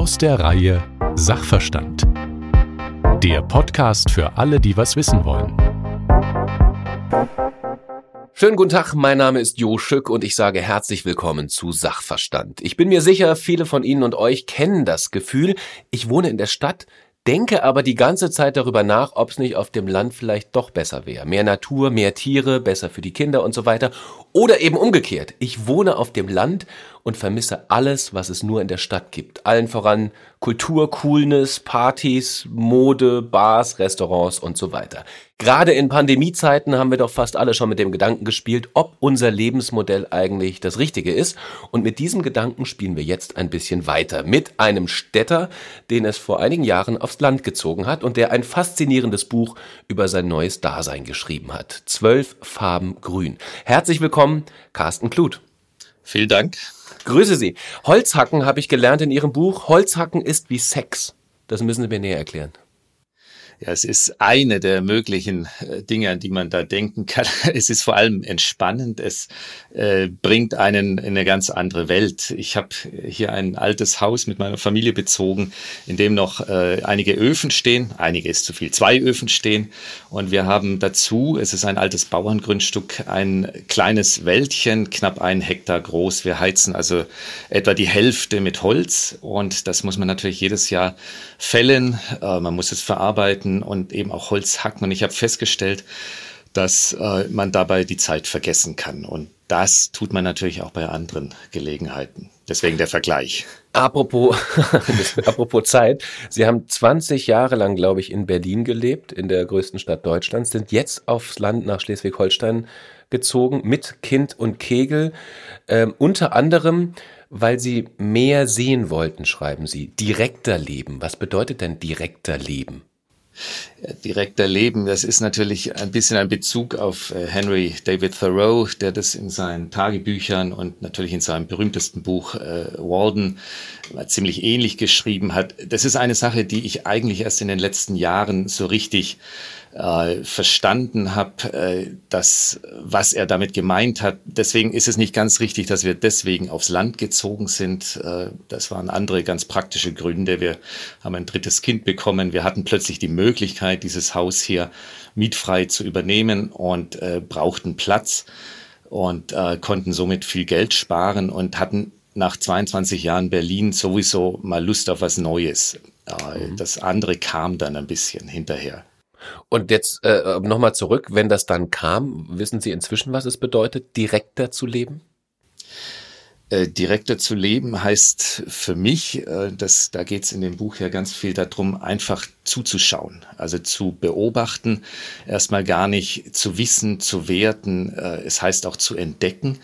Aus der Reihe Sachverstand. Der Podcast für alle, die was wissen wollen. Schönen guten Tag, mein Name ist Jo Schück und ich sage herzlich willkommen zu Sachverstand. Ich bin mir sicher, viele von Ihnen und euch kennen das Gefühl, ich wohne in der Stadt, denke aber die ganze Zeit darüber nach, ob es nicht auf dem Land vielleicht doch besser wäre. Mehr Natur, mehr Tiere, besser für die Kinder und so weiter. Oder eben umgekehrt. Ich wohne auf dem Land und vermisse alles, was es nur in der Stadt gibt. Allen voran Kultur, Coolness, Partys, Mode, Bars, Restaurants und so weiter. Gerade in Pandemiezeiten haben wir doch fast alle schon mit dem Gedanken gespielt, ob unser Lebensmodell eigentlich das Richtige ist. Und mit diesem Gedanken spielen wir jetzt ein bisschen weiter. Mit einem Städter, den es vor einigen Jahren aufs Land gezogen hat und der ein faszinierendes Buch über sein neues Dasein geschrieben hat. Zwölf Farben Grün. Herzlich willkommen, Carsten Kluth. Vielen Dank. Grüße Sie. Holzhacken habe ich gelernt in Ihrem Buch. Holzhacken ist wie Sex. Das müssen Sie mir näher erklären. Ja, es ist eine der möglichen äh, Dinge, an die man da denken kann. Es ist vor allem entspannend. Es äh, bringt einen in eine ganz andere Welt. Ich habe hier ein altes Haus mit meiner Familie bezogen, in dem noch äh, einige Öfen stehen. Einige ist zu viel, zwei Öfen stehen. Und wir haben dazu, es ist ein altes Bauerngrundstück, ein kleines Wäldchen, knapp einen Hektar groß. Wir heizen also etwa die Hälfte mit Holz. Und das muss man natürlich jedes Jahr fällen. Äh, man muss es verarbeiten arbeiten und eben auch Holz hacken. Und ich habe festgestellt, dass äh, man dabei die Zeit vergessen kann. Und das tut man natürlich auch bei anderen Gelegenheiten. Deswegen der Vergleich. Apropos, apropos Zeit. Sie haben 20 Jahre lang, glaube ich, in Berlin gelebt, in der größten Stadt Deutschlands, sind jetzt aufs Land nach Schleswig-Holstein gezogen mit Kind und Kegel. Ähm, unter anderem, weil Sie mehr sehen wollten, schreiben Sie. Direkter Leben. Was bedeutet denn direkter Leben? Direkter Leben. Das ist natürlich ein bisschen ein Bezug auf äh, Henry David Thoreau, der das in seinen Tagebüchern und natürlich in seinem berühmtesten Buch äh, Walden ziemlich ähnlich geschrieben hat. Das ist eine Sache, die ich eigentlich erst in den letzten Jahren so richtig äh, verstanden habe, äh, dass was er damit gemeint hat. Deswegen ist es nicht ganz richtig, dass wir deswegen aufs Land gezogen sind. Äh, das waren andere ganz praktische Gründe. Wir haben ein drittes Kind bekommen. Wir hatten plötzlich die Möglichkeit, dieses Haus hier mietfrei zu übernehmen und äh, brauchten Platz und äh, konnten somit viel Geld sparen und hatten nach 22 Jahren Berlin sowieso mal Lust auf was Neues. Äh, mhm. Das andere kam dann ein bisschen hinterher. Und jetzt äh, nochmal zurück, wenn das dann kam, wissen Sie inzwischen, was es bedeutet, direkter zu leben? Äh, direkter zu leben heißt für mich, äh, das, da geht es in dem Buch ja ganz viel darum, einfach zuzuschauen, also zu beobachten, erstmal gar nicht zu wissen, zu werten, äh, es heißt auch zu entdecken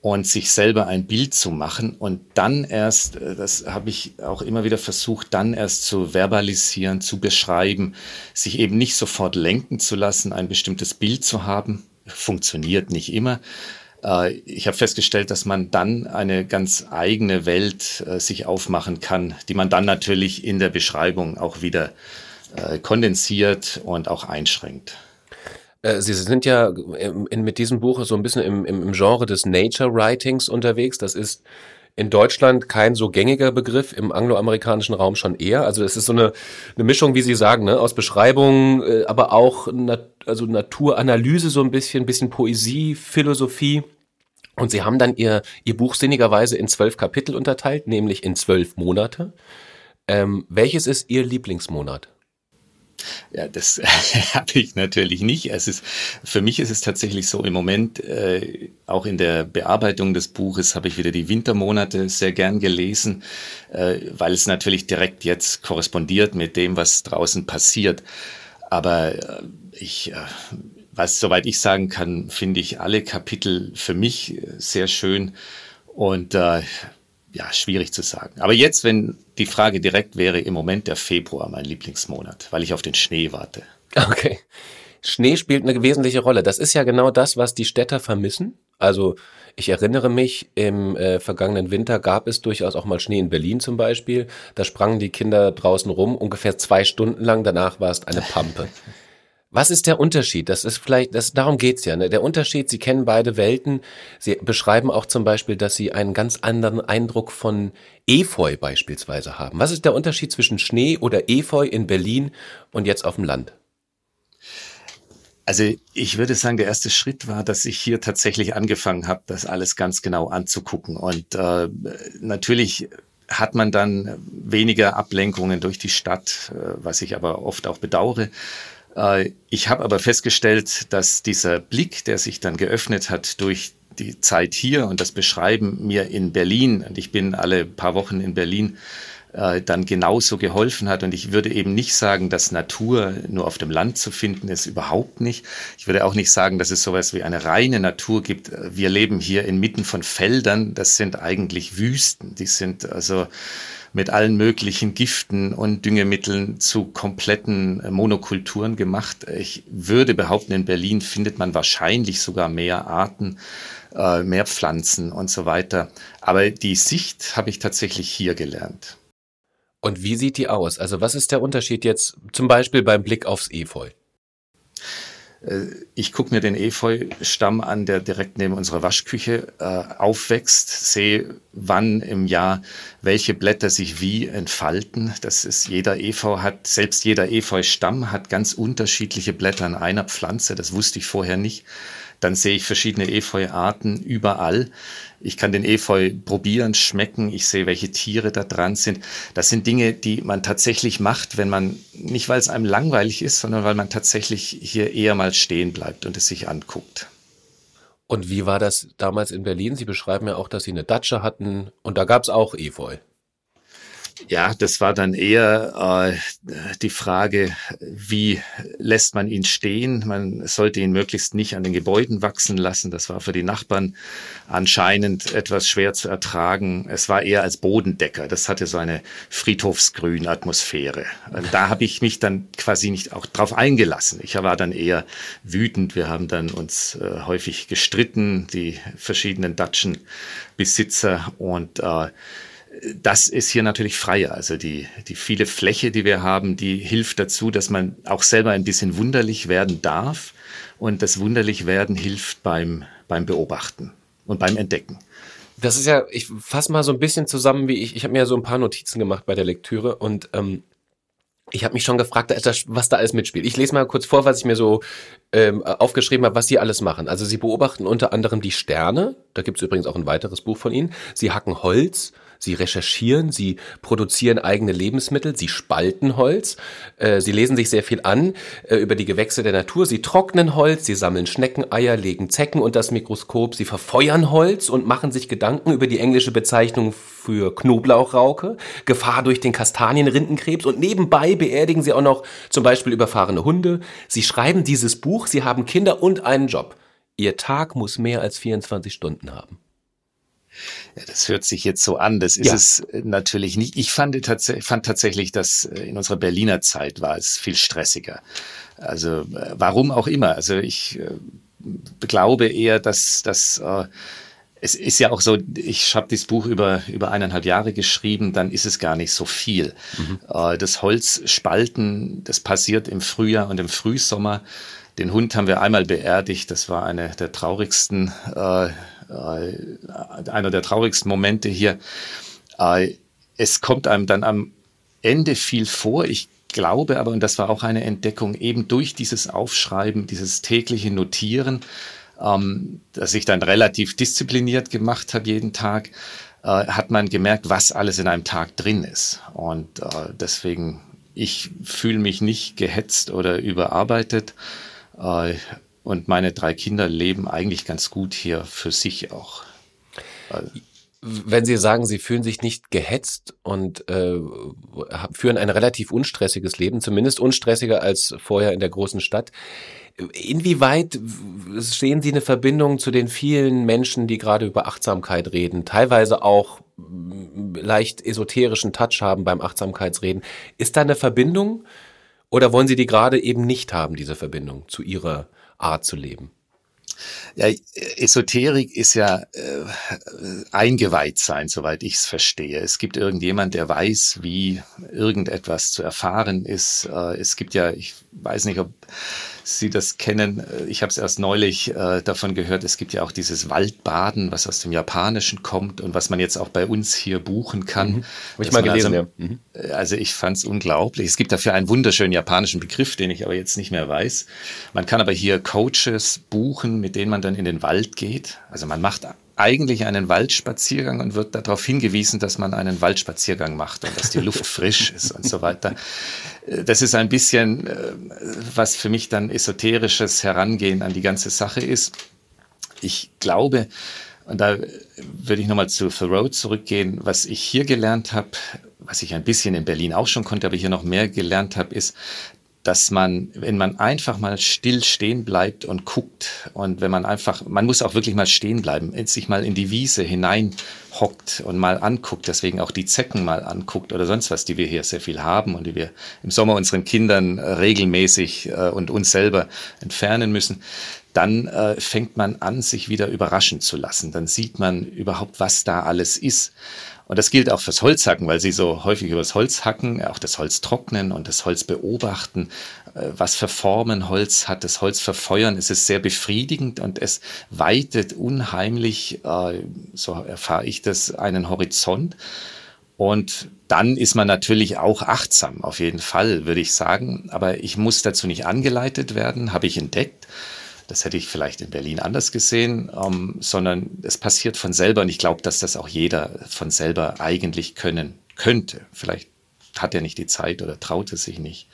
und sich selber ein Bild zu machen und dann erst, äh, das habe ich auch immer wieder versucht, dann erst zu verbalisieren, zu beschreiben, sich eben nicht sofort lenken zu lassen, ein bestimmtes Bild zu haben, funktioniert nicht immer. Äh, ich habe festgestellt, dass man dann eine ganz eigene Welt äh, sich aufmachen kann, die man dann natürlich in der Beschreibung auch wieder kondensiert und auch einschränkt. Äh, Sie sind ja in, mit diesem Buch so ein bisschen im, im, Genre des Nature Writings unterwegs. Das ist in Deutschland kein so gängiger Begriff, im angloamerikanischen Raum schon eher. Also es ist so eine, eine Mischung, wie Sie sagen, ne, aus Beschreibung, äh, aber auch Nat also Naturanalyse so ein bisschen, bisschen Poesie, Philosophie. Und Sie haben dann Ihr, Ihr Buch sinnigerweise in zwölf Kapitel unterteilt, nämlich in zwölf Monate. Ähm, welches ist Ihr Lieblingsmonat? Ja, das habe ich natürlich nicht. Es ist, für mich ist es tatsächlich so, im Moment, äh, auch in der Bearbeitung des Buches, habe ich wieder die Wintermonate sehr gern gelesen, äh, weil es natürlich direkt jetzt korrespondiert mit dem, was draußen passiert. Aber äh, ich, äh, was, soweit ich sagen kann, finde ich alle Kapitel für mich sehr schön. Und äh, ja, schwierig zu sagen. Aber jetzt, wenn die Frage direkt wäre, im Moment der Februar mein Lieblingsmonat, weil ich auf den Schnee warte. Okay. Schnee spielt eine wesentliche Rolle. Das ist ja genau das, was die Städter vermissen. Also ich erinnere mich, im äh, vergangenen Winter gab es durchaus auch mal Schnee in Berlin zum Beispiel. Da sprangen die Kinder draußen rum, ungefähr zwei Stunden lang. Danach war es eine Pampe. Was ist der Unterschied? Das ist vielleicht, das, darum geht's ja. Ne? Der Unterschied, Sie kennen beide Welten. Sie beschreiben auch zum Beispiel, dass Sie einen ganz anderen Eindruck von Efeu beispielsweise haben. Was ist der Unterschied zwischen Schnee oder Efeu in Berlin und jetzt auf dem Land? Also ich würde sagen, der erste Schritt war, dass ich hier tatsächlich angefangen habe, das alles ganz genau anzugucken. Und äh, natürlich hat man dann weniger Ablenkungen durch die Stadt, äh, was ich aber oft auch bedauere. Äh, ich habe aber festgestellt, dass dieser Blick, der sich dann geöffnet hat durch die Zeit hier und das Beschreiben mir in Berlin, und ich bin alle paar Wochen in Berlin, äh, dann genauso geholfen hat. Und ich würde eben nicht sagen, dass Natur nur auf dem Land zu finden ist, überhaupt nicht. Ich würde auch nicht sagen, dass es sowas wie eine reine Natur gibt. Wir leben hier inmitten von Feldern, das sind eigentlich Wüsten. Die sind also mit allen möglichen Giften und Düngemitteln zu kompletten Monokulturen gemacht. Ich würde behaupten, in Berlin findet man wahrscheinlich sogar mehr Arten, äh, mehr Pflanzen und so weiter. Aber die Sicht habe ich tatsächlich hier gelernt. Und wie sieht die aus? Also was ist der Unterschied jetzt zum Beispiel beim Blick aufs Efeu? Äh, ich gucke mir den Efeu-Stamm an, der direkt neben unserer Waschküche äh, aufwächst, sehe, wann im Jahr welche Blätter sich wie entfalten. Das ist jeder Efeu hat, selbst jeder Efeu-Stamm hat ganz unterschiedliche Blätter an einer Pflanze. Das wusste ich vorher nicht. Dann sehe ich verschiedene Efeu-Arten überall. Ich kann den Efeu probieren, schmecken. Ich sehe, welche Tiere da dran sind. Das sind Dinge, die man tatsächlich macht, wenn man, nicht weil es einem langweilig ist, sondern weil man tatsächlich hier eher mal stehen bleibt und es sich anguckt. Und wie war das damals in Berlin? Sie beschreiben ja auch, dass Sie eine Datsche hatten und da gab es auch Efeu. Ja, das war dann eher äh, die Frage, wie lässt man ihn stehen? Man sollte ihn möglichst nicht an den Gebäuden wachsen lassen. Das war für die Nachbarn anscheinend etwas schwer zu ertragen. Es war eher als Bodendecker. Das hatte so eine Friedhofsgrün-Atmosphäre. Da habe ich mich dann quasi nicht auch drauf eingelassen. Ich war dann eher wütend. Wir haben dann uns äh, häufig gestritten, die verschiedenen Datschenbesitzer und äh, das ist hier natürlich freier. Also die, die viele Fläche, die wir haben, die hilft dazu, dass man auch selber ein bisschen wunderlich werden darf. Und das wunderlich werden hilft beim, beim Beobachten und beim Entdecken. Das ist ja, ich fasse mal so ein bisschen zusammen, wie ich, ich habe mir ja so ein paar Notizen gemacht bei der Lektüre und ähm, ich habe mich schon gefragt, was da alles mitspielt. Ich lese mal kurz vor, was ich mir so ähm, aufgeschrieben habe, was sie alles machen. Also sie beobachten unter anderem die Sterne, da gibt es übrigens auch ein weiteres Buch von ihnen. Sie hacken Holz, Sie recherchieren, sie produzieren eigene Lebensmittel, sie spalten Holz, äh, sie lesen sich sehr viel an äh, über die Gewächse der Natur, sie trocknen Holz, sie sammeln Schneckeneier, legen Zecken unter das Mikroskop, sie verfeuern Holz und machen sich Gedanken über die englische Bezeichnung für Knoblauchrauke, Gefahr durch den Kastanienrindenkrebs und nebenbei beerdigen sie auch noch zum Beispiel überfahrene Hunde. Sie schreiben dieses Buch, sie haben Kinder und einen Job. Ihr Tag muss mehr als 24 Stunden haben. Das hört sich jetzt so an. Das ist ja. es natürlich nicht. Ich fand, tats fand tatsächlich, dass äh, in unserer Berliner Zeit war es viel stressiger. Also äh, warum auch immer. Also ich äh, glaube eher, dass dass äh, es ist ja auch so, ich habe das Buch über, über eineinhalb Jahre geschrieben, dann ist es gar nicht so viel. Mhm. Äh, das Holzspalten, das passiert im Frühjahr und im Frühsommer. Den Hund haben wir einmal beerdigt, das war eine der traurigsten äh, äh, einer der traurigsten Momente hier. Äh, es kommt einem dann am Ende viel vor. Ich glaube aber, und das war auch eine Entdeckung, eben durch dieses Aufschreiben, dieses tägliche Notieren, ähm, das ich dann relativ diszipliniert gemacht habe jeden Tag, äh, hat man gemerkt, was alles in einem Tag drin ist. Und äh, deswegen, ich fühle mich nicht gehetzt oder überarbeitet. Äh, und meine drei Kinder leben eigentlich ganz gut hier für sich auch. Wenn Sie sagen, Sie fühlen sich nicht gehetzt und äh, führen ein relativ unstressiges Leben, zumindest unstressiger als vorher in der großen Stadt, Inwieweit sehen Sie eine Verbindung zu den vielen Menschen, die gerade über Achtsamkeit reden, teilweise auch leicht esoterischen Touch haben beim Achtsamkeitsreden? Ist da eine Verbindung oder wollen Sie die gerade eben nicht haben, diese Verbindung zu Ihrer Art zu leben? Ja, Esoterik ist ja äh, eingeweiht sein, soweit ich es verstehe. Es gibt irgendjemand, der weiß, wie irgendetwas zu erfahren ist. Äh, es gibt ja, ich weiß nicht, ob Sie das kennen. Ich habe es erst neulich äh, davon gehört. Es gibt ja auch dieses Waldbaden, was aus dem Japanischen kommt und was man jetzt auch bei uns hier buchen kann. Mhm. Habe ich mal gelesen, also, ja. Mhm. Also ich fand es unglaublich. Es gibt dafür einen wunderschönen japanischen Begriff, den ich aber jetzt nicht mehr weiß. Man kann aber hier Coaches buchen, mit denen man dann in den Wald geht. Also man macht eigentlich einen Waldspaziergang und wird darauf hingewiesen, dass man einen Waldspaziergang macht und dass die Luft frisch ist und so weiter. Das ist ein bisschen, äh, was für mich dann esoterisches Herangehen an die ganze Sache ist. Ich glaube, und da würde ich nochmal zu Thoreau zurückgehen, was ich hier gelernt habe, was ich ein bisschen in Berlin auch schon konnte, aber hier noch mehr gelernt habe, ist, dass man, wenn man einfach mal still stehen bleibt und guckt und wenn man einfach, man muss auch wirklich mal stehen bleiben, sich mal in die Wiese hinein hockt und mal anguckt, deswegen auch die Zecken mal anguckt oder sonst was, die wir hier sehr viel haben und die wir im Sommer unseren Kindern regelmäßig äh, und uns selber entfernen müssen, dann äh, fängt man an, sich wieder überraschen zu lassen. Dann sieht man überhaupt, was da alles ist. Und das gilt auch fürs Holzhacken, weil sie so häufig über das Holz hacken, auch das Holz trocknen und das Holz beobachten. Äh, was für Formen Holz hat, das Holz verfeuern, es ist sehr befriedigend und es weitet unheimlich, äh, so erfahre ich das, einen Horizont. Und dann ist man natürlich auch achtsam, auf jeden Fall, würde ich sagen. Aber ich muss dazu nicht angeleitet werden, habe ich entdeckt. Das hätte ich vielleicht in Berlin anders gesehen, ähm, sondern es passiert von selber und ich glaube, dass das auch jeder von selber eigentlich können könnte. Vielleicht hat er nicht die Zeit oder traut es sich nicht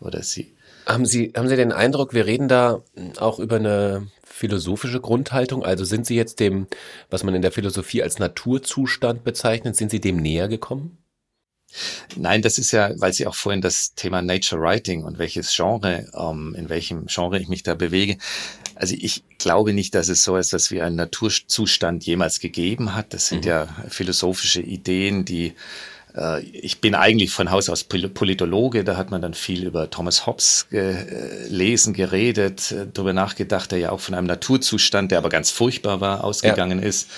oder sie. Haben Sie, haben Sie den Eindruck, wir reden da auch über eine philosophische Grundhaltung? Also sind Sie jetzt dem, was man in der Philosophie als Naturzustand bezeichnet, sind Sie dem näher gekommen? Nein, das ist ja, weil Sie auch vorhin das Thema Nature Writing und welches Genre, ähm, in welchem Genre ich mich da bewege. Also ich glaube nicht, dass es so ist, dass wir einen Naturzustand jemals gegeben hat. Das sind mhm. ja philosophische Ideen, die äh, ich bin eigentlich von Haus aus Politologe, da hat man dann viel über Thomas Hobbes gelesen, geredet, äh, darüber nachgedacht, der ja auch von einem Naturzustand, der aber ganz furchtbar war, ausgegangen ja. ist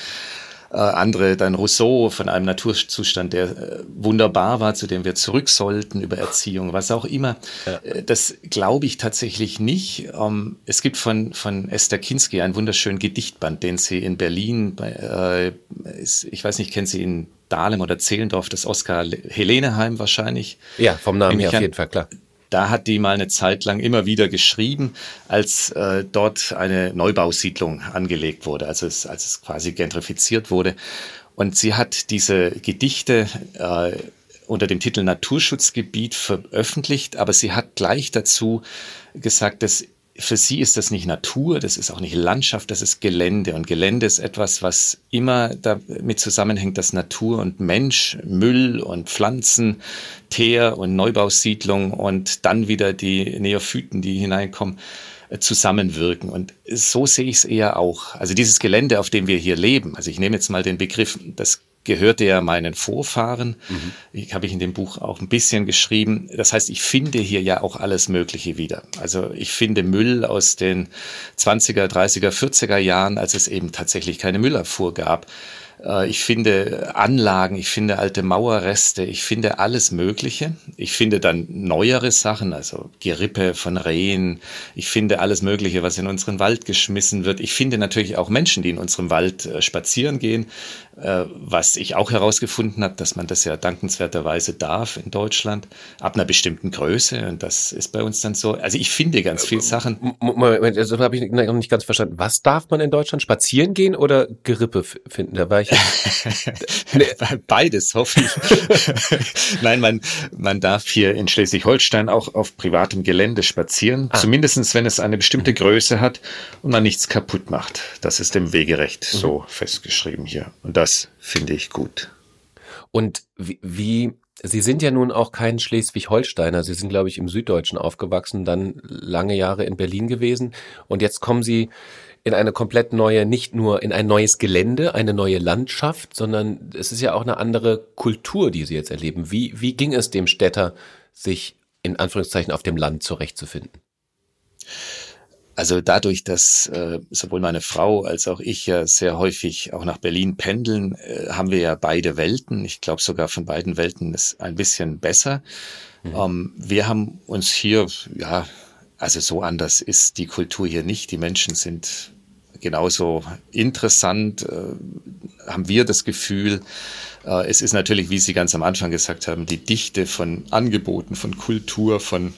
äh, andere dann Rousseau von einem Naturzustand, der äh, wunderbar war, zu dem wir zurück sollten, über Erziehung, was auch immer. Ja. Äh, das glaube ich tatsächlich nicht. Ähm, es gibt von, von Esther Kinski einen wunderschönen Gedichtband, den sie in Berlin, bei, äh, ist, ich weiß nicht, kennen Sie in Dahlem oder Zehlendorf, das Oskar Heleneheim wahrscheinlich. Ja, vom Namen her auf jeden Fall, klar. Da hat die mal eine Zeit lang immer wieder geschrieben, als äh, dort eine Neubausiedlung angelegt wurde, also es, als es quasi gentrifiziert wurde. Und sie hat diese Gedichte äh, unter dem Titel Naturschutzgebiet veröffentlicht, aber sie hat gleich dazu gesagt, dass für sie ist das nicht Natur, das ist auch nicht Landschaft, das ist Gelände. Und Gelände ist etwas, was immer damit zusammenhängt, dass Natur und Mensch, Müll und Pflanzen, Teer und Neubausiedlung und dann wieder die Neophyten, die hineinkommen, äh, zusammenwirken. Und so sehe ich es eher auch. Also dieses Gelände, auf dem wir hier leben, also ich nehme jetzt mal den Begriff, das gehörte ja meinen Vorfahren. Mhm. Ich habe ich in dem Buch auch ein bisschen geschrieben. Das heißt, ich finde hier ja auch alles Mögliche wieder. Also ich finde Müll aus den 20er, 30er, 40er Jahren, als es eben tatsächlich keine Müllabfuhr gab. Äh, ich finde Anlagen, ich finde alte Mauerreste, ich finde alles Mögliche. Ich finde dann neuere Sachen, also Gerippe von Rehen. Ich finde alles Mögliche, was in unseren Wald geschmissen wird. Ich finde natürlich auch Menschen, die in unserem Wald äh, spazieren gehen, was ich auch herausgefunden habe, dass man das ja dankenswerterweise darf in Deutschland, ab einer bestimmten Größe. Und das ist bei uns dann so. Also ich finde ganz viele Sachen. Moment, das habe ich noch nicht ganz verstanden. Was darf man in Deutschland? Spazieren gehen oder Gerippe finden? Da war ich Beides, hoffe ich. Nein, man, man darf hier in Schleswig-Holstein auch auf privatem Gelände spazieren, ah. zumindestens wenn es eine bestimmte Größe hat und man nichts kaputt macht. Das ist im Wegerecht mhm. so festgeschrieben hier. Und das finde ich gut. Und wie, wie Sie sind ja nun auch kein Schleswig-Holsteiner. Sie sind, glaube ich, im Süddeutschen aufgewachsen, dann lange Jahre in Berlin gewesen. Und jetzt kommen Sie in eine komplett neue, nicht nur in ein neues Gelände, eine neue Landschaft, sondern es ist ja auch eine andere Kultur, die Sie jetzt erleben. Wie, wie ging es dem Städter, sich in Anführungszeichen auf dem Land zurechtzufinden? Also dadurch, dass äh, sowohl meine Frau als auch ich ja sehr häufig auch nach Berlin pendeln, äh, haben wir ja beide Welten. Ich glaube sogar von beiden Welten ist ein bisschen besser. Mhm. Ähm, wir haben uns hier ja also so anders ist die Kultur hier nicht. Die Menschen sind genauso interessant, äh, haben wir das Gefühl. Äh, es ist natürlich, wie Sie ganz am Anfang gesagt haben, die Dichte von Angeboten, von Kultur, von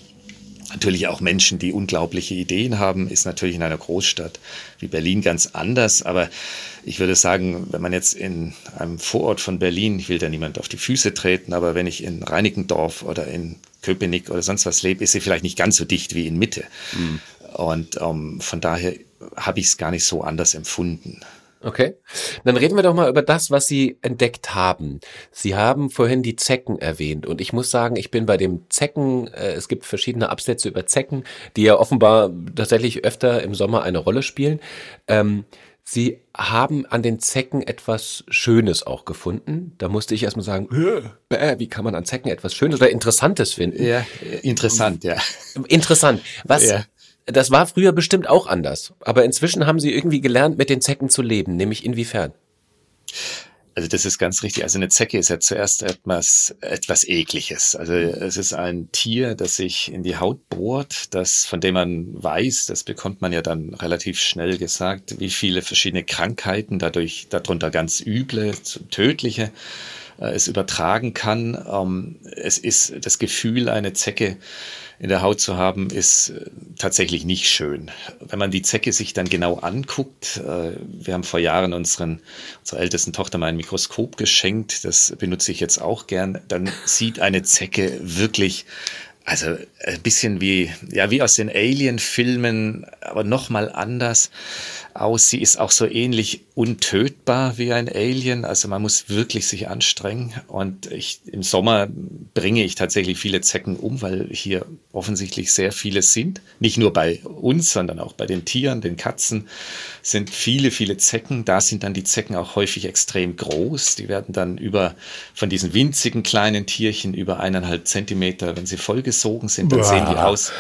natürlich auch Menschen, die unglaubliche Ideen haben, ist natürlich in einer Großstadt wie Berlin ganz anders. Aber ich würde sagen, wenn man jetzt in einem Vorort von Berlin, ich will da niemand auf die Füße treten, aber wenn ich in Reinickendorf oder in Köpenick oder sonst was lebe, ist sie vielleicht nicht ganz so dicht wie in Mitte. Mhm. Und ähm, von daher habe ich es gar nicht so anders empfunden. Okay. Dann reden wir doch mal über das, was Sie entdeckt haben. Sie haben vorhin die Zecken erwähnt und ich muss sagen, ich bin bei dem Zecken, äh, es gibt verschiedene Absätze über Zecken, die ja offenbar tatsächlich öfter im Sommer eine Rolle spielen. Ähm, Sie haben an den Zecken etwas Schönes auch gefunden. Da musste ich erstmal sagen, bäh, wie kann man an Zecken etwas Schönes oder Interessantes finden? Ja, interessant, ja. Interessant. Was, ja. Das war früher bestimmt auch anders. Aber inzwischen haben sie irgendwie gelernt, mit den Zecken zu leben. Nämlich inwiefern? Also das ist ganz richtig. Also eine Zecke ist ja zuerst etwas, etwas ekliges. Also es ist ein Tier, das sich in die Haut bohrt, das, von dem man weiß, das bekommt man ja dann relativ schnell gesagt, wie viele verschiedene Krankheiten dadurch, darunter ganz üble, tödliche, äh, es übertragen kann. Ähm, es ist das Gefühl, eine Zecke in der Haut zu haben, ist äh, tatsächlich nicht schön. Wenn man die Zecke sich dann genau anguckt, äh, wir haben vor Jahren unseren, unserer ältesten Tochter mal ein Mikroskop geschenkt, das benutze ich jetzt auch gern, dann sieht eine Zecke wirklich also ein bisschen wie, ja, wie aus den Alien-Filmen, aber nochmal anders aus. Sie ist auch so ähnlich untötbar wie ein Alien. Also man muss wirklich sich anstrengen. Und ich, im Sommer bringe ich tatsächlich viele Zecken um, weil hier offensichtlich sehr viele sind. Nicht nur bei uns, sondern auch bei den Tieren, den Katzen sind viele, viele Zecken. Da sind dann die Zecken auch häufig extrem groß. Die werden dann über, von diesen winzigen kleinen Tierchen über eineinhalb Zentimeter, wenn sie vollgesogen sind, dann Boah. sehen die aus.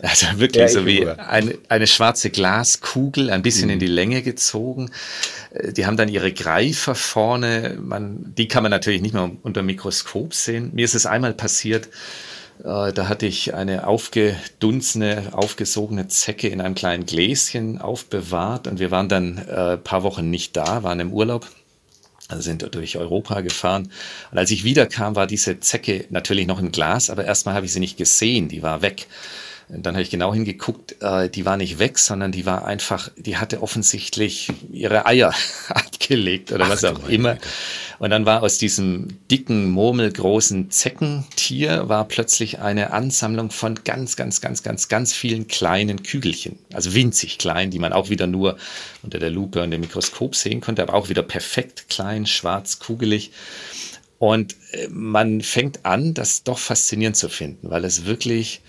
Also wirklich ja, so wie eine, eine schwarze Glaskugel, ein bisschen mhm. in die Länge gezogen. Äh, die haben dann ihre Greifer vorne. Man, die kann man natürlich nicht mehr unter Mikroskop sehen. Mir ist es einmal passiert, äh, da hatte ich eine aufgedunsene, aufgesogene Zecke in einem kleinen Gläschen aufbewahrt und wir waren dann äh, paar Wochen nicht da, waren im Urlaub. Also sind durch Europa gefahren. Und als ich wiederkam, war diese Zecke natürlich noch im Glas, aber erstmal habe ich sie nicht gesehen, die war weg. Und dann habe ich genau hingeguckt, äh, die war nicht weg, sondern die war einfach, die hatte offensichtlich ihre Eier abgelegt oder Ach, was auch immer. Alter. Und dann war aus diesem dicken, murmelgroßen Zeckentier war plötzlich eine Ansammlung von ganz, ganz, ganz, ganz, ganz vielen kleinen Kügelchen. Also winzig klein, die man auch wieder nur unter der Lupe und dem Mikroskop sehen konnte, aber auch wieder perfekt klein, schwarz, kugelig. Und äh, man fängt an, das doch faszinierend zu finden, weil es wirklich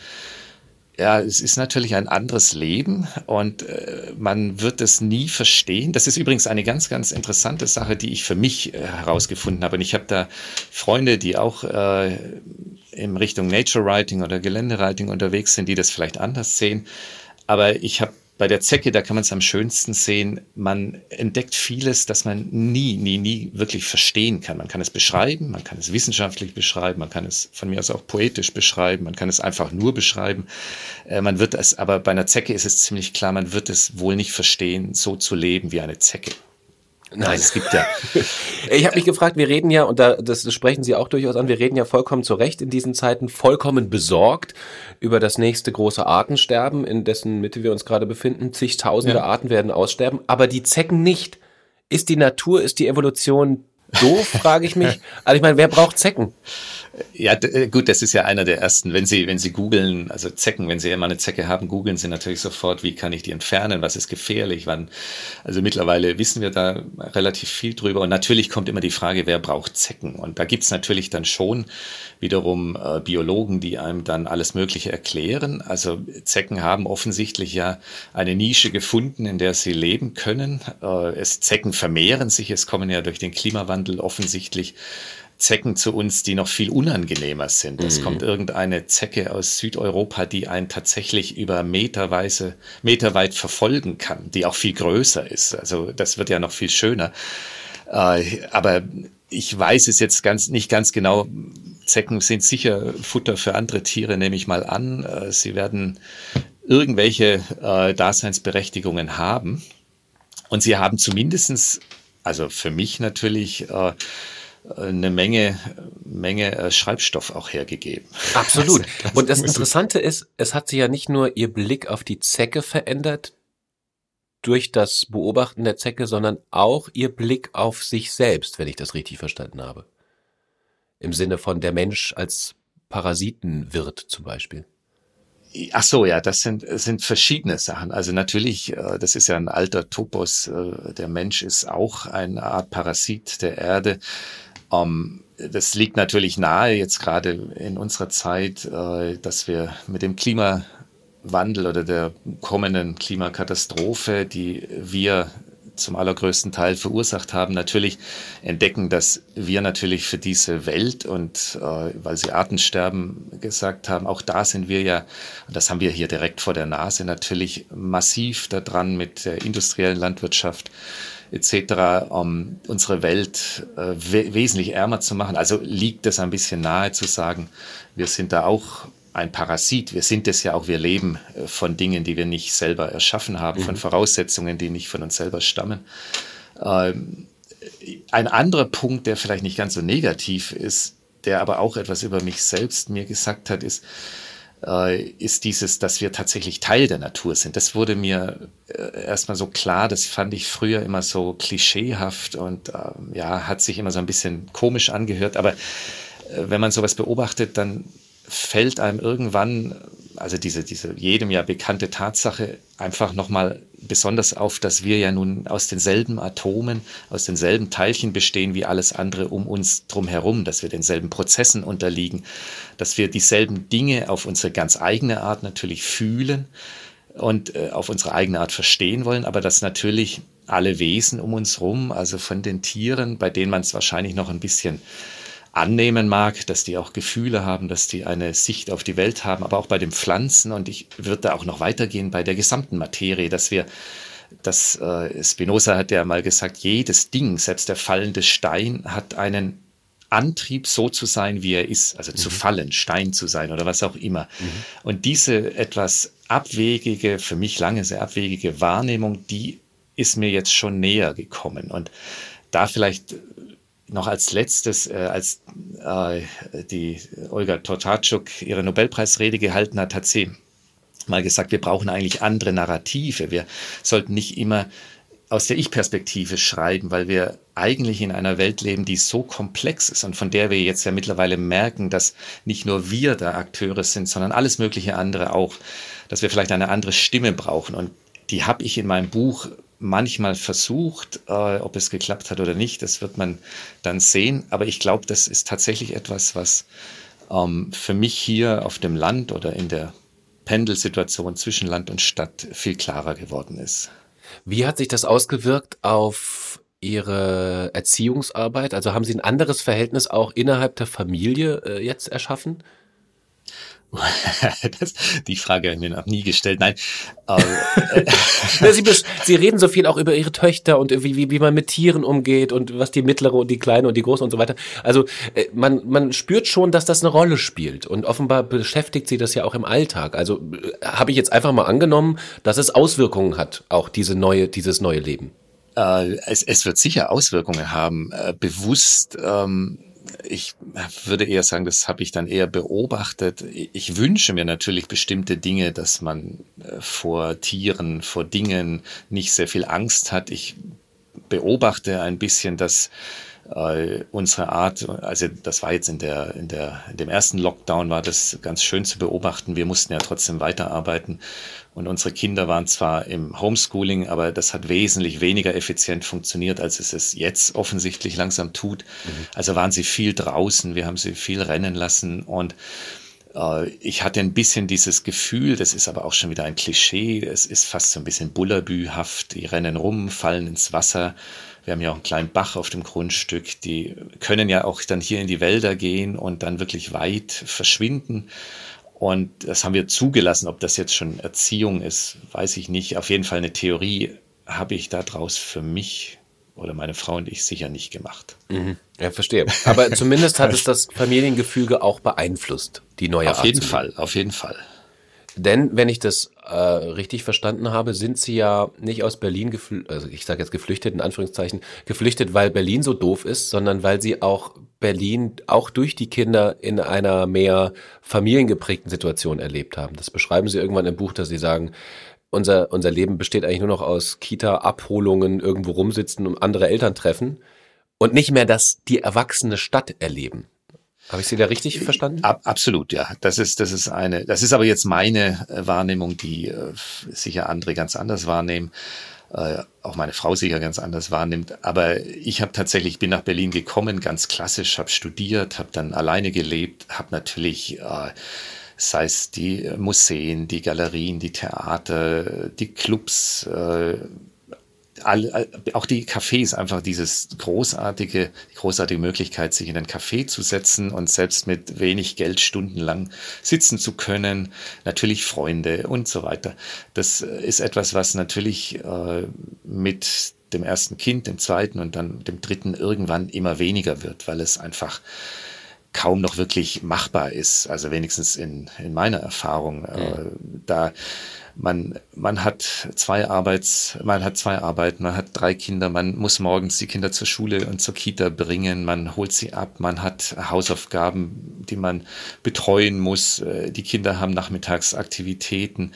ja, es ist natürlich ein anderes Leben und äh, man wird es nie verstehen. Das ist übrigens eine ganz, ganz interessante Sache, die ich für mich äh, herausgefunden habe. Und ich habe da Freunde, die auch äh, in Richtung Nature Writing oder Geländewriting unterwegs sind, die das vielleicht anders sehen. Aber ich habe bei der Zecke, da kann man es am schönsten sehen, man entdeckt vieles, das man nie, nie, nie wirklich verstehen kann. Man kann es beschreiben, man kann es wissenschaftlich beschreiben, man kann es von mir aus auch poetisch beschreiben, man kann es einfach nur beschreiben. Äh, man wird es, aber bei einer Zecke ist es ziemlich klar, man wird es wohl nicht verstehen, so zu leben wie eine Zecke. Nein, es gibt ja. ich habe mich gefragt, wir reden ja, und da, das sprechen Sie auch durchaus an, wir reden ja vollkommen zu Recht in diesen Zeiten, vollkommen besorgt über das nächste große Artensterben, in dessen Mitte wir uns gerade befinden. Zigtausende ja. Arten werden aussterben, aber die Zecken nicht. Ist die Natur, ist die Evolution doof, frage ich mich. Also ich meine, wer braucht Zecken? Ja, äh, gut, das ist ja einer der ersten. Wenn Sie, wenn Sie googeln, also Zecken, wenn Sie immer eine Zecke haben, googeln Sie natürlich sofort, wie kann ich die entfernen, was ist gefährlich, wann. Also mittlerweile wissen wir da relativ viel drüber. Und natürlich kommt immer die Frage, wer braucht Zecken? Und da gibt's natürlich dann schon wiederum äh, Biologen, die einem dann alles Mögliche erklären. Also Zecken haben offensichtlich ja eine Nische gefunden, in der sie leben können. Äh, es Zecken vermehren sich, es kommen ja durch den Klimawandel offensichtlich Zecken zu uns, die noch viel unangenehmer sind. Es mhm. kommt irgendeine Zecke aus Südeuropa, die einen tatsächlich über meterweise, meterweit verfolgen kann, die auch viel größer ist. Also das wird ja noch viel schöner. Äh, aber ich weiß es jetzt ganz, nicht ganz genau. Zecken sind sicher Futter für andere Tiere, nehme ich mal an. Äh, sie werden irgendwelche äh, Daseinsberechtigungen haben. Und sie haben zumindestens, also für mich natürlich, eine Menge, Menge äh, Schreibstoff auch hergegeben. Absolut. Das Und das Interessante ist, es hat sich ja nicht nur ihr Blick auf die Zecke verändert durch das Beobachten der Zecke, sondern auch ihr Blick auf sich selbst, wenn ich das richtig verstanden habe. Im Sinne von der Mensch als Parasitenwirt zum Beispiel. Ach so, ja, das sind, sind verschiedene Sachen. Also natürlich, äh, das ist ja ein alter Topos. Äh, der Mensch ist auch eine Art Parasit der Erde. Ähm, das liegt natürlich nahe, jetzt gerade in unserer Zeit, äh, dass wir mit dem Klimawandel oder der kommenden Klimakatastrophe, die wir zum allergrößten Teil verursacht haben, natürlich entdecken, dass wir natürlich für diese Welt und äh, weil Sie Artensterben gesagt haben, auch da sind wir ja, das haben wir hier direkt vor der Nase, natürlich massiv daran mit der industriellen Landwirtschaft etc., um unsere Welt äh, we wesentlich ärmer zu machen. Also liegt es ein bisschen nahe zu sagen, wir sind da auch ein Parasit. Wir sind es ja auch, wir leben äh, von Dingen, die wir nicht selber erschaffen haben, mhm. von Voraussetzungen, die nicht von uns selber stammen. Ähm, ein anderer Punkt, der vielleicht nicht ganz so negativ ist, der aber auch etwas über mich selbst mir gesagt hat, ist, ist dieses, dass wir tatsächlich Teil der Natur sind. Das wurde mir äh, erstmal so klar, das fand ich früher immer so klischeehaft und ähm, ja, hat sich immer so ein bisschen komisch angehört, aber wenn man sowas beobachtet, dann fällt einem irgendwann, also diese, diese jedem ja bekannte Tatsache, einfach nochmal besonders auf, dass wir ja nun aus denselben Atomen, aus denselben Teilchen bestehen wie alles andere um uns drumherum, dass wir denselben Prozessen unterliegen, dass wir dieselben Dinge auf unsere ganz eigene Art natürlich fühlen und äh, auf unsere eigene Art verstehen wollen, aber dass natürlich alle Wesen um uns rum, also von den Tieren, bei denen man es wahrscheinlich noch ein bisschen annehmen mag, dass die auch Gefühle haben, dass die eine Sicht auf die Welt haben, aber auch bei den Pflanzen und ich würde da auch noch weitergehen bei der gesamten Materie, dass wir das äh, Spinoza hat ja mal gesagt, jedes Ding, selbst der fallende Stein hat einen Antrieb, so zu sein, wie er ist, also mhm. zu fallen, Stein zu sein oder was auch immer. Mhm. Und diese etwas abwegige, für mich lange sehr abwegige Wahrnehmung, die ist mir jetzt schon näher gekommen. Und da vielleicht noch als letztes, äh, als äh, die Olga Tortarczuk ihre Nobelpreisrede gehalten hat, hat sie mal gesagt, wir brauchen eigentlich andere Narrative. Wir sollten nicht immer aus der Ich-Perspektive schreiben, weil wir eigentlich in einer Welt leben, die so komplex ist und von der wir jetzt ja mittlerweile merken, dass nicht nur wir da Akteure sind, sondern alles mögliche andere auch, dass wir vielleicht eine andere Stimme brauchen. Und die habe ich in meinem Buch manchmal versucht, äh, ob es geklappt hat oder nicht, das wird man dann sehen. Aber ich glaube, das ist tatsächlich etwas, was ähm, für mich hier auf dem Land oder in der Pendelsituation zwischen Land und Stadt viel klarer geworden ist. Wie hat sich das ausgewirkt auf Ihre Erziehungsarbeit? Also haben Sie ein anderes Verhältnis auch innerhalb der Familie äh, jetzt erschaffen? das, die Frage habe ich mir noch nie gestellt. Nein. Sie, Sie, reden so viel auch über Ihre Töchter und wie, wie, wie man mit Tieren umgeht und was die mittlere und die kleine und die große und so weiter. Also äh, man, man spürt schon, dass das eine Rolle spielt und offenbar beschäftigt Sie das ja auch im Alltag. Also äh, habe ich jetzt einfach mal angenommen, dass es Auswirkungen hat, auch diese neue, dieses neue Leben. Äh, es, es wird sicher Auswirkungen haben. Äh, bewusst ähm, ich würde eher sagen, das habe ich dann eher beobachtet. Ich wünsche mir natürlich bestimmte Dinge, dass man äh, vor Tieren, vor Dingen nicht sehr viel Angst hat. Ich beobachte ein bisschen, dass äh, unsere Art, also das war jetzt in der, in der, in dem ersten Lockdown war das ganz schön zu beobachten. Wir mussten ja trotzdem weiterarbeiten und unsere Kinder waren zwar im Homeschooling, aber das hat wesentlich weniger effizient funktioniert, als es es jetzt offensichtlich langsam tut. Mhm. Also waren sie viel draußen, wir haben sie viel rennen lassen und äh, ich hatte ein bisschen dieses Gefühl, das ist aber auch schon wieder ein Klischee, es ist fast so ein bisschen Bullerbühaft, die rennen rum, fallen ins Wasser. Wir haben ja auch einen kleinen Bach auf dem Grundstück, die können ja auch dann hier in die Wälder gehen und dann wirklich weit verschwinden. Und das haben wir zugelassen. Ob das jetzt schon Erziehung ist, weiß ich nicht. Auf jeden Fall eine Theorie habe ich daraus für mich oder meine Frau und ich sicher nicht gemacht. Mhm. Ja, verstehe. Aber zumindest hat es das Familiengefüge auch beeinflusst, die neue Auf Art jeden Fall, auf jeden Fall. Denn wenn ich das äh, richtig verstanden habe, sind Sie ja nicht aus Berlin geflüchtet, also ich sage jetzt geflüchtet in Anführungszeichen, geflüchtet, weil Berlin so doof ist, sondern weil Sie auch Berlin auch durch die Kinder in einer mehr familiengeprägten Situation erlebt haben. Das beschreiben Sie irgendwann im Buch, dass Sie sagen, unser, unser Leben besteht eigentlich nur noch aus Kita-Abholungen, irgendwo rumsitzen und andere Eltern treffen und nicht mehr das die erwachsene Stadt erleben. Habe ich Sie da richtig verstanden? Ab, absolut, ja. Das ist, das ist eine, das ist aber jetzt meine äh, Wahrnehmung, die äh, sicher andere ganz anders wahrnehmen. Äh, auch meine Frau sicher ganz anders wahrnimmt. Aber ich habe tatsächlich, bin nach Berlin gekommen, ganz klassisch, habe studiert, habe dann alleine gelebt, habe natürlich äh, sei es die Museen, die Galerien, die Theater, die Clubs, äh, all, auch die Cafés, einfach dieses großartige, großartige Möglichkeit, sich in ein Café zu setzen und selbst mit wenig Geld stundenlang sitzen zu können. Natürlich Freunde und so weiter. Das ist etwas, was natürlich äh, mit dem ersten Kind, dem zweiten und dann dem dritten irgendwann immer weniger wird, weil es einfach kaum noch wirklich machbar ist. Also wenigstens in, in meiner Erfahrung. Äh, da man, man hat zwei Arbeits, man hat zwei Arbeiten, man hat drei Kinder, man muss morgens die Kinder zur Schule und zur Kita bringen, man holt sie ab, man hat Hausaufgaben, die man betreuen muss, äh, die Kinder haben Nachmittagsaktivitäten.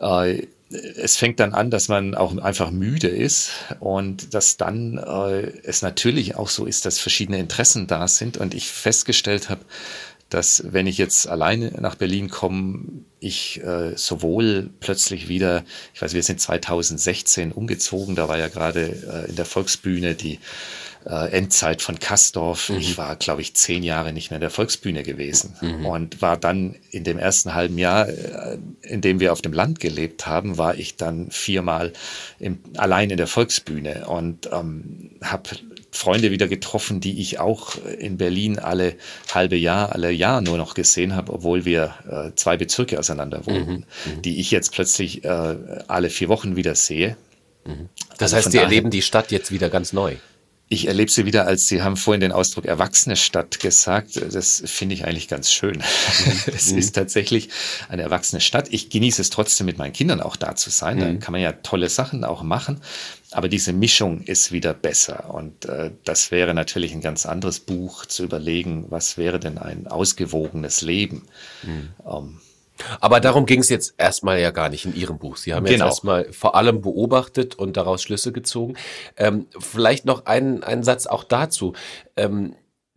Äh, es fängt dann an, dass man auch einfach müde ist und dass dann äh, es natürlich auch so ist, dass verschiedene Interessen da sind und ich festgestellt habe, dass wenn ich jetzt alleine nach Berlin komme, ich äh, sowohl plötzlich wieder, ich weiß, wir sind 2016 umgezogen, da war ja gerade äh, in der Volksbühne die äh, Endzeit von Kastorf. Mhm. Ich war, glaube ich, zehn Jahre nicht mehr in der Volksbühne gewesen mhm. und war dann in dem ersten halben Jahr, äh, in dem wir auf dem Land gelebt haben, war ich dann viermal im, allein in der Volksbühne und ähm, habe Freunde wieder getroffen, die ich auch in Berlin alle halbe Jahr, alle Jahr nur noch gesehen habe, obwohl wir äh, zwei Bezirke auseinander wohnen, mhm. mhm. die ich jetzt plötzlich äh, alle vier Wochen wieder sehe. Mhm. Das also heißt, Sie erleben die Stadt jetzt wieder ganz neu ich erlebe sie wieder als, Sie haben vorhin den Ausdruck erwachsene Stadt gesagt. Das finde ich eigentlich ganz schön. es mhm. ist tatsächlich eine erwachsene Stadt. Ich genieße es trotzdem mit meinen Kindern auch da zu sein. Da mhm. kann man ja tolle Sachen auch machen. Aber diese Mischung ist wieder besser. Und äh, das wäre natürlich ein ganz anderes Buch zu überlegen, was wäre denn ein ausgewogenes Leben. Mhm. Ähm, aber darum ging es jetzt erstmal ja gar nicht in Ihrem Buch. Sie haben jetzt genau. erstmal vor allem beobachtet und daraus Schlüsse gezogen. Ähm, vielleicht noch einen, einen Satz auch dazu. Ähm,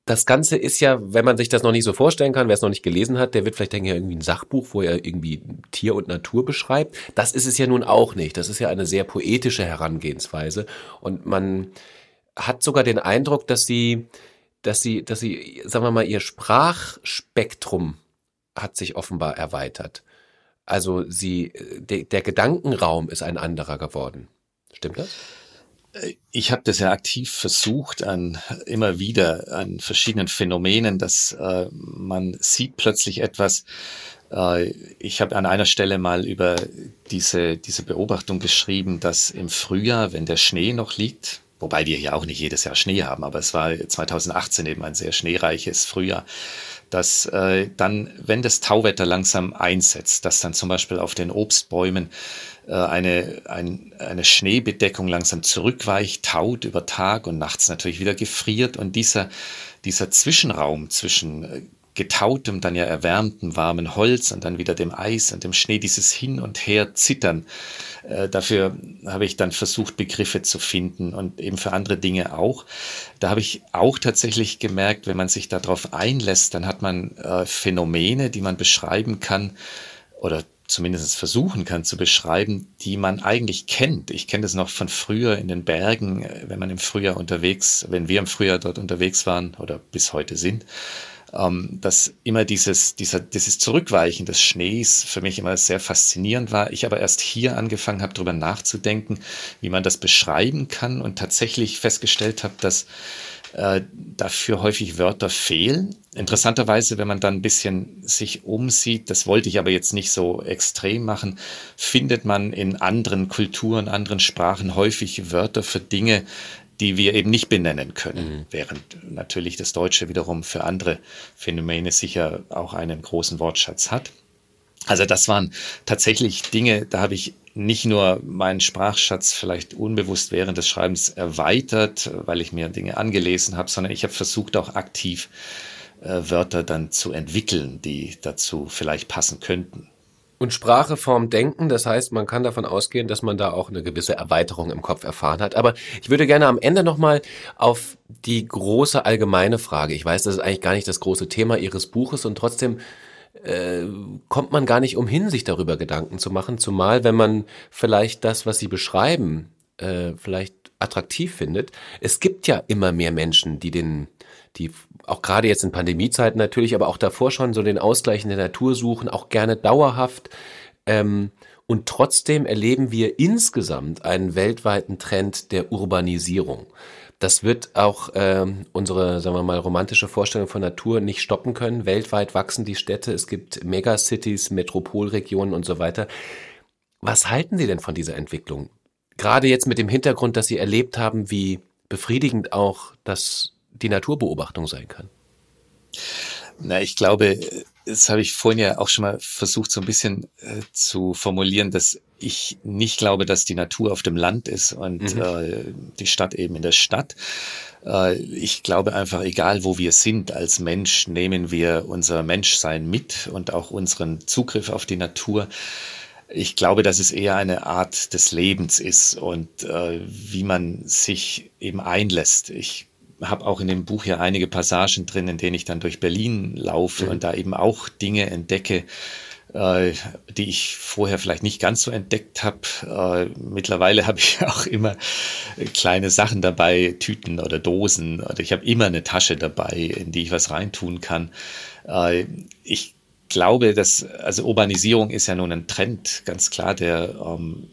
das Ganze ist ja, wenn man sich das noch nicht so vorstellen kann, wer es noch nicht gelesen hat, der wird vielleicht denken, ja, irgendwie ein Sachbuch, wo er irgendwie Tier und Natur beschreibt. Das ist es ja nun auch nicht. Das ist ja eine sehr poetische Herangehensweise. Und man hat sogar den Eindruck, dass sie, dass sie, dass sie, sagen wir mal, ihr Sprachspektrum hat sich offenbar erweitert. Also sie, de, der Gedankenraum ist ein anderer geworden. Stimmt das? Ich habe das ja aktiv versucht an immer wieder an verschiedenen Phänomenen, dass äh, man sieht plötzlich etwas. Äh, ich habe an einer Stelle mal über diese diese Beobachtung geschrieben, dass im Frühjahr, wenn der Schnee noch liegt, wobei wir ja auch nicht jedes Jahr Schnee haben, aber es war 2018 eben ein sehr schneereiches Frühjahr, dass äh, dann, wenn das Tauwetter langsam einsetzt, dass dann zum Beispiel auf den Obstbäumen äh, eine, ein, eine Schneebedeckung langsam zurückweicht, taut über Tag und nachts natürlich wieder gefriert und dieser, dieser Zwischenraum zwischen äh, getautem, dann ja erwärmtem, warmen Holz und dann wieder dem Eis und dem Schnee, dieses Hin und Her zittern. Äh, dafür habe ich dann versucht, Begriffe zu finden und eben für andere Dinge auch. Da habe ich auch tatsächlich gemerkt, wenn man sich darauf einlässt, dann hat man äh, Phänomene, die man beschreiben kann oder zumindest versuchen kann zu beschreiben, die man eigentlich kennt. Ich kenne das noch von früher in den Bergen, äh, wenn man im Frühjahr unterwegs, wenn wir im Frühjahr dort unterwegs waren oder bis heute sind, ähm, dass immer dieses, dieser, dieses Zurückweichen des Schnees für mich immer sehr faszinierend war. Ich aber erst hier angefangen habe, darüber nachzudenken, wie man das beschreiben kann und tatsächlich festgestellt habe, dass äh, dafür häufig Wörter fehlen. Interessanterweise, wenn man dann ein bisschen sich umsieht, das wollte ich aber jetzt nicht so extrem machen, findet man in anderen Kulturen, anderen Sprachen häufig Wörter für Dinge, die wir eben nicht benennen können, mhm. während natürlich das Deutsche wiederum für andere Phänomene sicher auch einen großen Wortschatz hat. Also das waren tatsächlich Dinge, da habe ich nicht nur meinen Sprachschatz vielleicht unbewusst während des Schreibens erweitert, weil ich mir Dinge angelesen habe, sondern ich habe versucht auch aktiv äh, Wörter dann zu entwickeln, die dazu vielleicht passen könnten. Und Sprache formt Denken, das heißt, man kann davon ausgehen, dass man da auch eine gewisse Erweiterung im Kopf erfahren hat. Aber ich würde gerne am Ende nochmal auf die große allgemeine Frage. Ich weiß, das ist eigentlich gar nicht das große Thema Ihres Buches und trotzdem äh, kommt man gar nicht umhin, sich darüber Gedanken zu machen, zumal wenn man vielleicht das, was Sie beschreiben, äh, vielleicht attraktiv findet. Es gibt ja immer mehr Menschen, die den die auch gerade jetzt in Pandemiezeiten natürlich, aber auch davor schon so den Ausgleich in der Natur suchen, auch gerne dauerhaft. Ähm, und trotzdem erleben wir insgesamt einen weltweiten Trend der Urbanisierung. Das wird auch ähm, unsere, sagen wir mal, romantische Vorstellung von Natur nicht stoppen können. Weltweit wachsen die Städte, es gibt Megacities, Metropolregionen und so weiter. Was halten Sie denn von dieser Entwicklung? Gerade jetzt mit dem Hintergrund, dass Sie erlebt haben, wie befriedigend auch das die Naturbeobachtung sein kann? Na, ich glaube, das habe ich vorhin ja auch schon mal versucht, so ein bisschen äh, zu formulieren, dass ich nicht glaube, dass die Natur auf dem Land ist und mhm. äh, die Stadt eben in der Stadt. Äh, ich glaube einfach, egal wo wir sind als Mensch, nehmen wir unser Menschsein mit und auch unseren Zugriff auf die Natur. Ich glaube, dass es eher eine Art des Lebens ist und äh, wie man sich eben einlässt. Ich habe auch in dem Buch ja einige Passagen drin, in denen ich dann durch Berlin laufe mhm. und da eben auch Dinge entdecke, äh, die ich vorher vielleicht nicht ganz so entdeckt habe. Äh, mittlerweile habe ich auch immer kleine Sachen dabei, Tüten oder Dosen. Oder ich habe immer eine Tasche dabei, in die ich was reintun kann. Äh, ich glaube, dass, also Urbanisierung ist ja nun ein Trend, ganz klar, der ähm,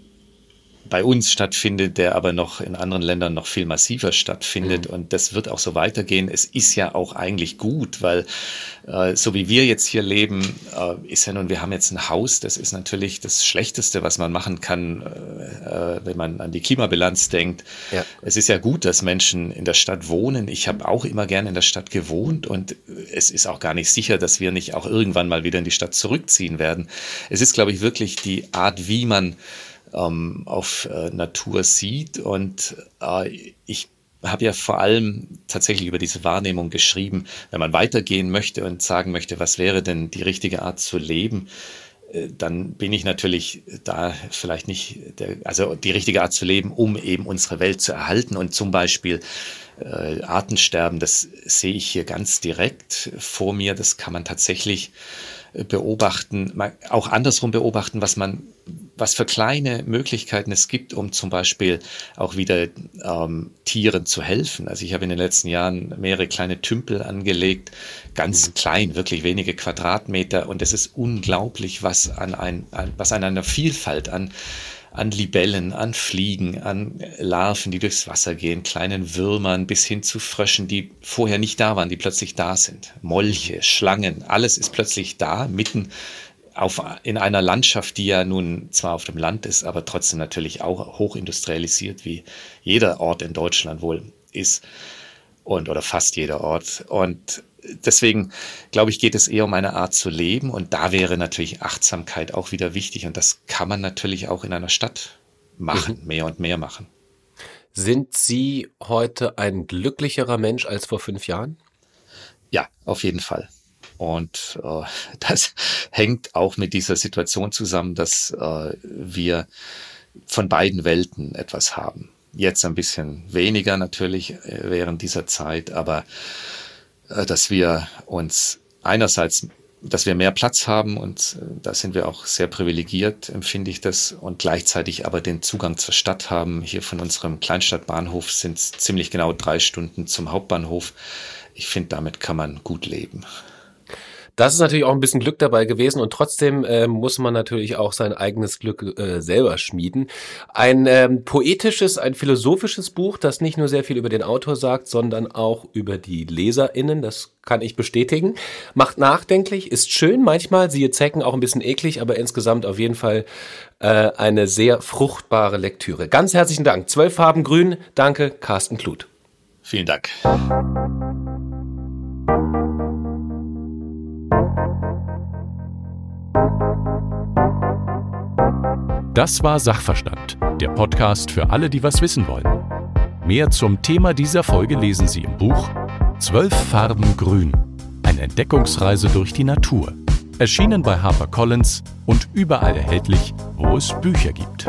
bei uns stattfindet, der aber noch in anderen Ländern noch viel massiver stattfindet. Mhm. Und das wird auch so weitergehen. Es ist ja auch eigentlich gut, weil äh, so wie wir jetzt hier leben, äh, ist ja nun, wir haben jetzt ein Haus, das ist natürlich das Schlechteste, was man machen kann, äh, äh wenn man an die Klimabilanz denkt. Ja. Es ist ja gut, dass Menschen in der Stadt wohnen. Ich habe auch immer gerne in der Stadt gewohnt und es ist auch gar nicht sicher, dass wir nicht auch irgendwann mal wieder in die Stadt zurückziehen werden. Es ist, glaube ich, wirklich die Art, wie man ähm, auf äh, Natur sieht. Und äh, ich habe ja vor allem tatsächlich über diese Wahrnehmung geschrieben, wenn man weitergehen möchte und sagen möchte, was wäre denn die richtige Art zu leben, äh, dann bin ich natürlich da vielleicht nicht, der, also die richtige Art zu leben, um eben unsere Welt zu erhalten und zum Beispiel äh, Artensterben, das sehe ich hier ganz direkt vor mir. Das kann man tatsächlich beobachten, auch andersrum beobachten, was man was für kleine Möglichkeiten es gibt, um zum Beispiel auch wieder ähm, Tieren zu helfen. Also ich habe in den letzten Jahren mehrere kleine Tümpel angelegt, ganz mhm. klein, wirklich wenige Quadratmeter. Und es ist unglaublich, was an, ein, an, was an einer Vielfalt an an Libellen, an Fliegen, an Larven, die durchs Wasser gehen, kleinen Würmern bis hin zu Fröschen, die vorher nicht da waren, die plötzlich da sind. Molche, Schlangen, alles ist plötzlich da, mitten auf, in einer Landschaft, die ja nun zwar auf dem Land ist, aber trotzdem natürlich auch hochindustrialisiert, wie jeder Ort in Deutschland wohl ist und oder fast jeder Ort. Und deswegen glaube ich, geht es eher um eine Art zu leben und da wäre natürlich Achtsamkeit auch wieder wichtig und das kann man natürlich auch in einer Stadt machen, mhm. mehr und mehr machen. Sind Sie heute ein glücklicherer Mensch als vor fünf Jahren? Ja, auf jeden Fall. Und äh, das hängt auch mit dieser Situation zusammen, dass äh, wir von beiden Welten etwas haben. Jetzt ein bisschen weniger natürlich äh, während dieser Zeit, aber dass wir uns einerseits, dass wir mehr Platz haben und äh, da sind wir auch sehr privilegiert, empfinde ich das, und gleichzeitig aber den Zugang zur Stadt haben. Hier von unserem Kleinstadtbahnhof sind es ziemlich genau drei Stunden zum Hauptbahnhof. Ich finde, damit kann man gut leben. Das ist natürlich auch ein bisschen Glück dabei gewesen und trotzdem äh, muss man natürlich auch sein eigenes Glück äh, selber schmieden. Ein ähm, poetisches, ein philosophisches Buch, das nicht nur sehr viel über den Autor sagt, sondern auch über die LeserInnen. Das kann ich bestätigen. Macht nachdenklich, ist schön manchmal, siehe Zecken auch ein bisschen eklig, aber insgesamt auf jeden Fall äh, eine sehr fruchtbare Lektüre. Ganz herzlichen Dank. Zwölf Farben grün. Danke, Carsten Kluth. Vielen Dank. Das war Sachverstand, der Podcast für alle, die was wissen wollen. Mehr zum Thema dieser Folge lesen Sie im Buch Zwölf Farben Grün. Eine Entdeckungsreise durch die Natur. Erschienen bei HarperCollins und überall erhältlich, wo es Bücher gibt.